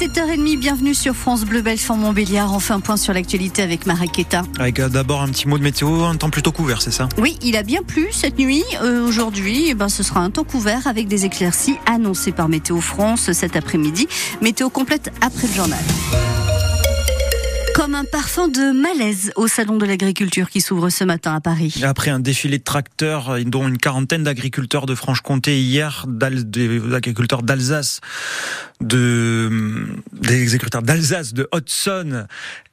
7h30, bienvenue sur France Bleu Belfort Montbéliard. On fait un point sur l'actualité avec Maraketa. Avec euh, d'abord un petit mot de météo, un temps plutôt couvert, c'est ça? Oui, il a bien plu cette nuit. Euh, Aujourd'hui, eh ben, ce sera un temps couvert avec des éclaircies annoncées par Météo France cet après-midi. Météo complète après le journal. Comme un parfum de malaise au Salon de l'Agriculture qui s'ouvre ce matin à Paris. Après un défilé de tracteurs, dont une quarantaine d'agriculteurs de Franche-Comté hier, d'agriculteurs d'Alsace, de, des agriculteurs d'Alsace, de Hudson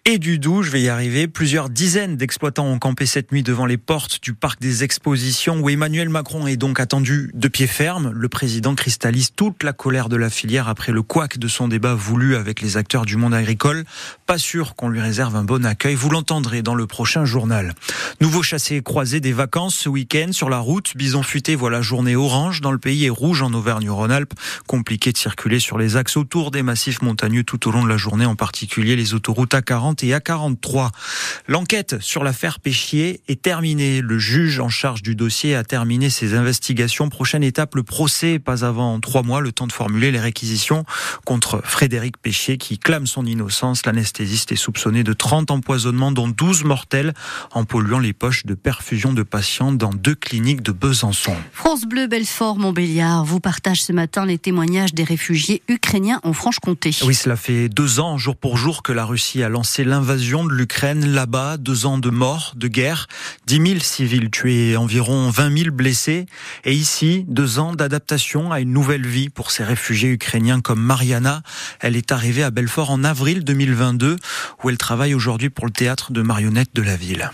et du Doubs, je vais y arriver. Plusieurs dizaines d'exploitants ont campé cette nuit devant les portes du parc des expositions où Emmanuel Macron est donc attendu de pied ferme. Le président cristallise toute la colère de la filière après le couac de son débat voulu avec les acteurs du monde agricole. Pas sûr qu'on lui réserve un bon accueil. Vous l'entendrez dans le prochain journal. Nouveau chassé croisé des vacances ce week-end sur la route. Bison futé, voilà journée orange dans le pays et rouge en Auvergne-Rhône-Alpes. Compliqué de circuler sur les axes autour des massifs montagneux tout au long de la journée, en particulier les autoroutes A40 et A43. L'enquête sur l'affaire Péchier est terminée. Le juge en charge du dossier a terminé ses investigations. Prochaine étape, le procès, pas avant trois mois, le temps de formuler les réquisitions contre Frédéric Péchier qui clame son innocence. L'anesthésiste est soupçonné de 30 empoisonnements, dont 12 mortels, en polluant les poches de perfusion de patients dans deux cliniques de Besançon. France Bleu Belfort Montbéliard vous partage ce matin les témoignages des réfugiés ukrainiens en Franche-Comté. Oui, cela fait deux ans, jour pour jour, que la Russie a lancé l'invasion de l'Ukraine. Là-bas, deux ans de mort, de guerre, 10 000 civils tués, environ 20 000 blessés. Et ici, deux ans d'adaptation à une nouvelle vie pour ces réfugiés ukrainiens comme Mariana. Elle est arrivée à Belfort en avril 2022, où elle travaille aujourd'hui pour le théâtre de marionnettes de la ville.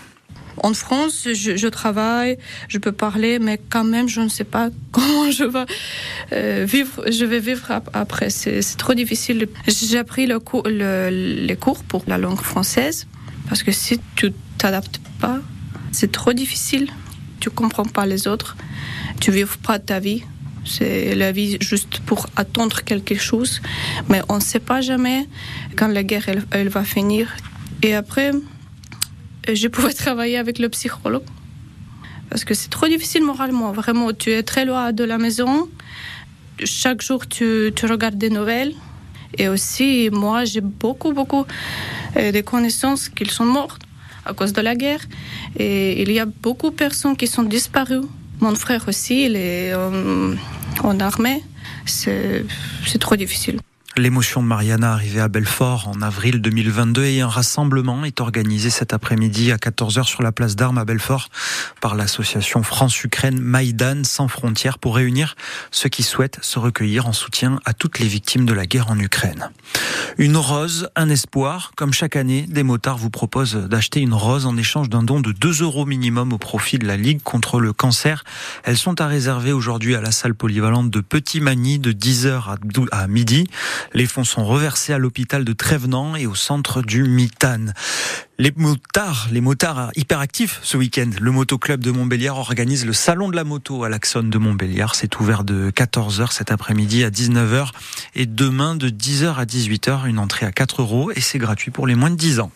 En France, je, travaille, je peux parler, mais quand même, je ne sais pas comment je vais euh, vivre. Je vais vivre après. C'est trop difficile. J'ai appris les cours pour la langue française parce que si tu t'adaptes pas, c'est trop difficile. Tu comprends pas les autres. Tu vis pas ta vie. C'est la vie juste pour attendre quelque chose, mais on ne sait pas jamais quand la guerre elle va finir. Et après, je pouvais travailler avec le psychologue. Parce que c'est trop difficile moralement, vraiment. Tu es très loin de la maison. Chaque jour, tu, tu regardes des nouvelles. Et aussi, moi, j'ai beaucoup, beaucoup euh, de connaissances qu'ils sont mortes à cause de la guerre. Et il y a beaucoup de personnes qui sont disparues. Mon frère aussi, il est en, en armée. C'est trop difficile. L'émotion de Mariana arrivée à Belfort en avril 2022 et un rassemblement est organisé cet après-midi à 14h sur la place d'Armes à Belfort par l'association France-Ukraine Maïdan sans frontières pour réunir ceux qui souhaitent se recueillir en soutien à toutes les victimes de la guerre en Ukraine. Une rose, un espoir. Comme chaque année, des motards vous proposent d'acheter une rose en échange d'un don de 2 euros minimum au profit de la Ligue contre le cancer. Elles sont à réserver aujourd'hui à la salle polyvalente de Petit Magny de 10h à midi. Les fonds sont reversés à l'hôpital de Trévenant et au centre du Mitane. Les motards, les motards hyperactifs ce week-end. Le Motoclub de Montbéliard organise le salon de la moto à l'Axon de Montbéliard. C'est ouvert de 14h cet après-midi à 19h et demain de 10h à 18h. Une entrée à 4 euros et c'est gratuit pour les moins de 10 ans.